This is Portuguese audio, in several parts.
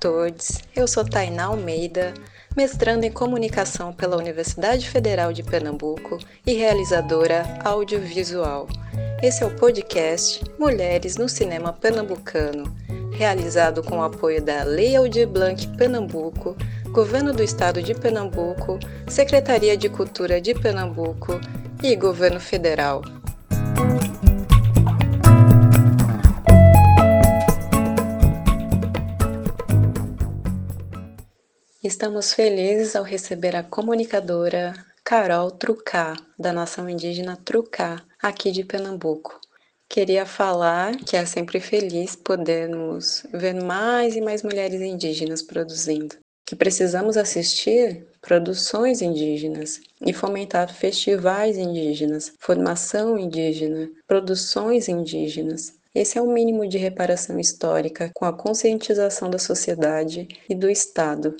todos, eu sou Tainá Almeida, mestrando em comunicação pela Universidade Federal de Pernambuco e realizadora audiovisual. Esse é o podcast Mulheres no Cinema Pernambucano, realizado com o apoio da Lei Aldir Blanc Pernambuco, Governo do Estado de Pernambuco, Secretaria de Cultura de Pernambuco e Governo Federal. Estamos felizes ao receber a comunicadora Carol Trucá, da nação indígena Trucá, aqui de Pernambuco. Queria falar que é sempre feliz podermos ver mais e mais mulheres indígenas produzindo, que precisamos assistir produções indígenas e fomentar festivais indígenas, formação indígena, produções indígenas. Esse é o mínimo de reparação histórica com a conscientização da sociedade e do Estado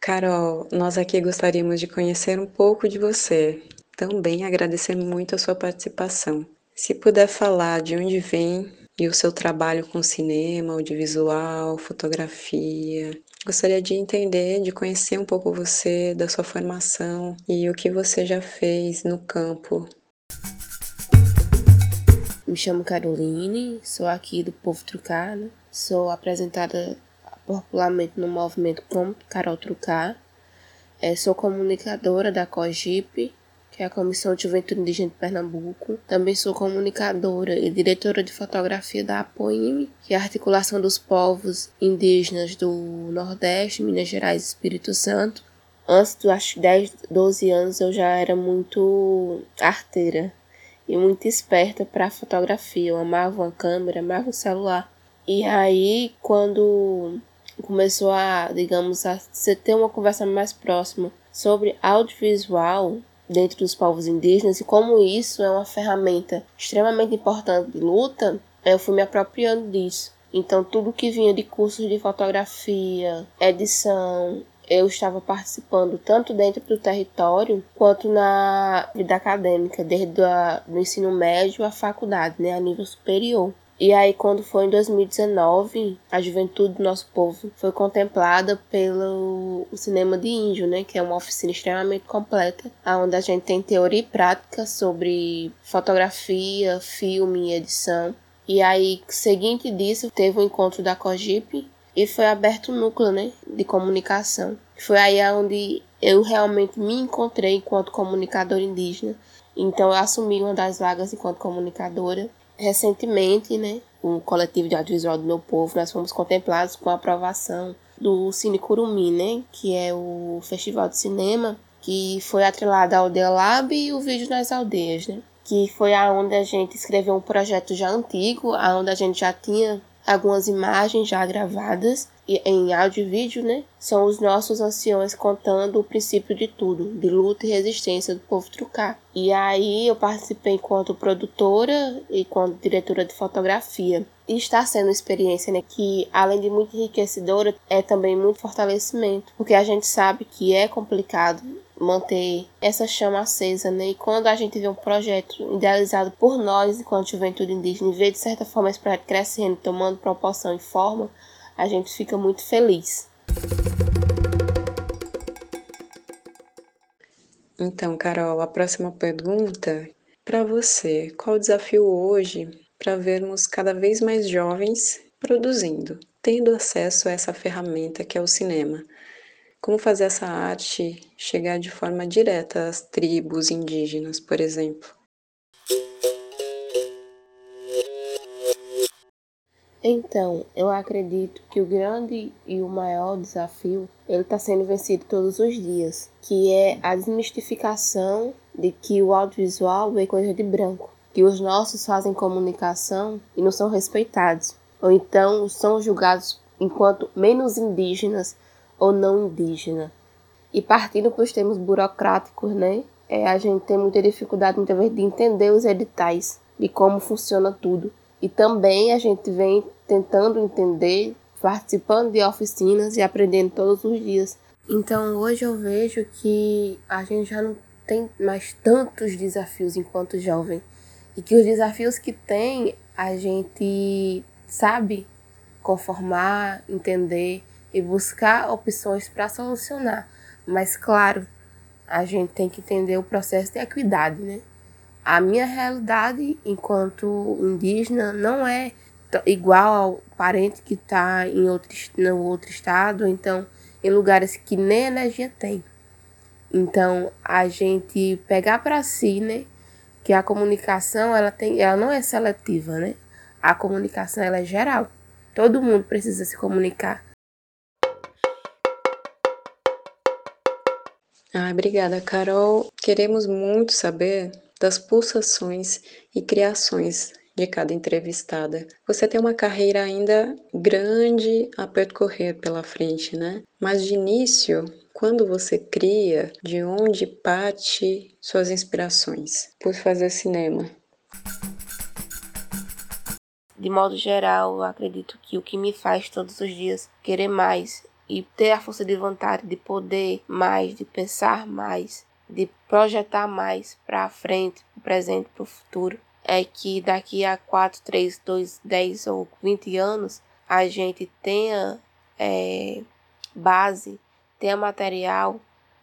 Carol, nós aqui gostaríamos de conhecer um pouco de você. Também agradecer muito a sua participação. Se puder falar de onde vem e o seu trabalho com cinema, audiovisual, fotografia. Gostaria de entender, de conhecer um pouco você, da sua formação e o que você já fez no campo. Me chamo Caroline, sou aqui do Povo Trucado, sou apresentada popularmente no movimento como Carol Trucar. É, sou comunicadora da COGIP, que é a Comissão de Juventude Indígena de Pernambuco. Também sou comunicadora e diretora de fotografia da APOIME, que é a Articulação dos Povos Indígenas do Nordeste, Minas Gerais e Espírito Santo. Antes dos acho, 10, 12 anos eu já era muito arteira e muito esperta para fotografia. Eu amava uma câmera, amava o celular. E aí, quando começou a, digamos, a ter uma conversa mais próxima sobre audiovisual dentro dos povos indígenas e como isso é uma ferramenta extremamente importante de luta, eu fui me apropriando disso. Então, tudo que vinha de cursos de fotografia, edição, eu estava participando tanto dentro do território quanto na vida acadêmica, desde o ensino médio à faculdade, né, a nível superior. E aí, quando foi em 2019, a juventude do nosso povo foi contemplada pelo cinema de índio, né? Que é uma oficina extremamente completa, onde a gente tem teoria e prática sobre fotografia, filme e edição. E aí, seguinte disso, teve o um encontro da COGIP e foi aberto o um núcleo, né? De comunicação. Foi aí onde eu realmente me encontrei enquanto comunicadora indígena. Então, eu assumi uma das vagas enquanto comunicadora Recentemente, né, o coletivo de audiovisual do meu povo, nós fomos contemplados com a aprovação do Cine Curumim, né, que é o festival de cinema que foi atrelado ao Aldeia Lab e o Vídeo nas Aldeias, né, que foi aonde a gente escreveu um projeto já antigo, aonde a gente já tinha algumas imagens já gravadas em áudio e vídeo, né? São os nossos anciões contando o princípio de tudo, de luta e resistência do povo trucar. E aí eu participei enquanto produtora e enquanto diretora de fotografia. E está sendo uma experiência né, que, além de muito enriquecedora, é também muito fortalecimento, porque a gente sabe que é complicado manter essa chama acesa, né? E quando a gente vê um projeto idealizado por nós, enquanto juventude indígena, e vê de certa forma esse projeto crescendo, tomando proporção e forma, a gente fica muito feliz. Então, Carol, a próxima pergunta para você: qual o desafio hoje para vermos cada vez mais jovens produzindo, tendo acesso a essa ferramenta que é o cinema? Como fazer essa arte chegar de forma direta às tribos indígenas, por exemplo? Então, eu acredito que o grande e o maior desafio ele está sendo vencido todos os dias, que é a desmistificação de que o audiovisual é coisa de branco, que os nossos fazem comunicação e não são respeitados, ou então são julgados enquanto menos indígenas ou não indígenas. E partindo para os termos burocráticos, né? É, a gente tem muita dificuldade muitas vezes de entender os editais, de como funciona tudo. E também a gente vem tentando entender, participando de oficinas e aprendendo todos os dias. Então hoje eu vejo que a gente já não tem mais tantos desafios enquanto jovem. E que os desafios que tem a gente sabe conformar, entender e buscar opções para solucionar. Mas, claro, a gente tem que entender o processo de equidade, né? A minha realidade enquanto indígena não é igual ao parente que está em outro, no outro estado, então em lugares que nem energia tem. Então, a gente pegar para si, né, que a comunicação ela tem, ela não é seletiva, né? A comunicação ela é geral. Todo mundo precisa se comunicar. Ah, obrigada, Carol. Queremos muito saber das pulsações e criações de cada entrevistada. Você tem uma carreira ainda grande a percorrer pela frente, né? Mas de início, quando você cria, de onde parte suas inspirações por fazer cinema? De modo geral, acredito que o que me faz todos os dias querer mais e ter a força de vontade de poder mais, de pensar mais, de projetar mais para frente, para o presente, para o futuro, é que daqui a 4, 3, 2, 10 ou 20 anos a gente tenha é, base tenha material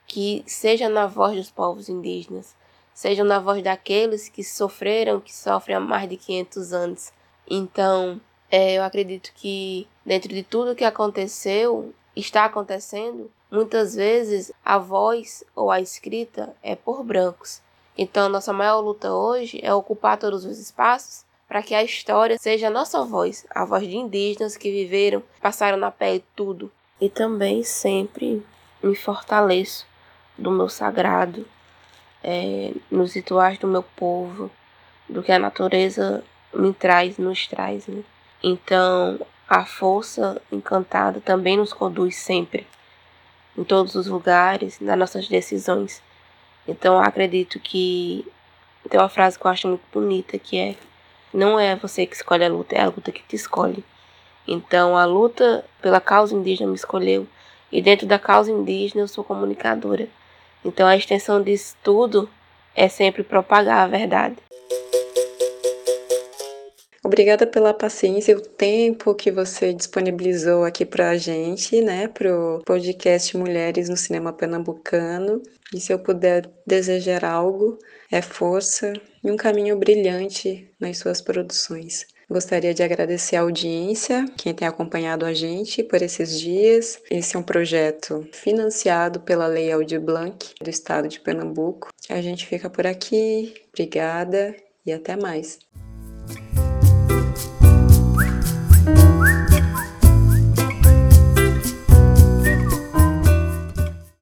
que seja na voz dos povos indígenas, seja na voz daqueles que sofreram, que sofrem há mais de 500 anos. Então, é, eu acredito que dentro de tudo que aconteceu, está acontecendo, muitas vezes a voz ou a escrita é por brancos. Então, nossa maior luta hoje é ocupar todos os espaços para que a história seja a nossa voz, a voz de indígenas que viveram, passaram na pele tudo, e também sempre me fortaleço do meu sagrado, é, nos rituais do meu povo, do que a natureza me traz, nos traz. Né? Então, a força encantada também nos conduz sempre, em todos os lugares, nas nossas decisões. Então, acredito que tem uma frase que eu acho muito bonita que é: não é você que escolhe a luta, é a luta que te escolhe. Então, a luta pela causa indígena me escolheu, e dentro da causa indígena eu sou comunicadora. Então, a extensão disso tudo é sempre propagar a verdade. Obrigada pela paciência e o tempo que você disponibilizou aqui para a gente, né, para o podcast Mulheres no Cinema Pernambucano. E se eu puder desejar algo, é força e um caminho brilhante nas suas produções. Gostaria de agradecer a audiência, quem tem acompanhado a gente por esses dias. Esse é um projeto financiado pela Lei Aldir Blanc do Estado de Pernambuco. A gente fica por aqui. Obrigada e até mais.